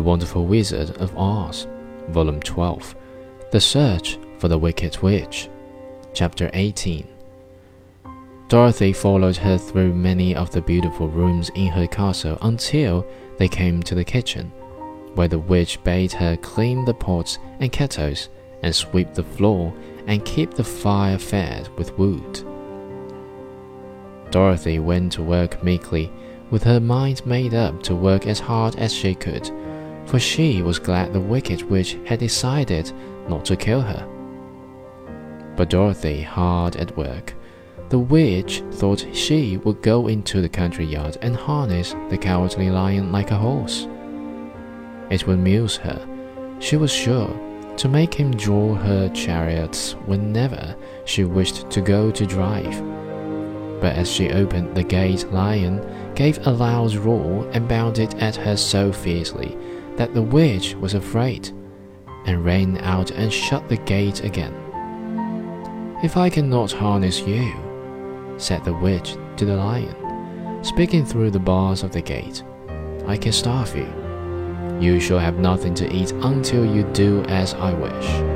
Wonderful Wizard of Oz, Volume 12 The Search for the Wicked Witch, Chapter 18. Dorothy followed her through many of the beautiful rooms in her castle until they came to the kitchen, where the witch bade her clean the pots and kettles and sweep the floor and keep the fire fed with wood. Dorothy went to work meekly, with her mind made up to work as hard as she could, for she was glad the wicked witch had decided not to kill her. But Dorothy, hard at work, the witch thought she would go into the country yard and harness the cowardly lion like a horse. It would amuse her, she was sure, to make him draw her chariots whenever she wished to go to drive. But as she opened the gate, Lion gave a loud roar and bounded at her so fiercely that the witch was afraid, and ran out and shut the gate again. If I cannot harness you, said the witch to the lion, speaking through the bars of the gate, I can starve you. You shall have nothing to eat until you do as I wish.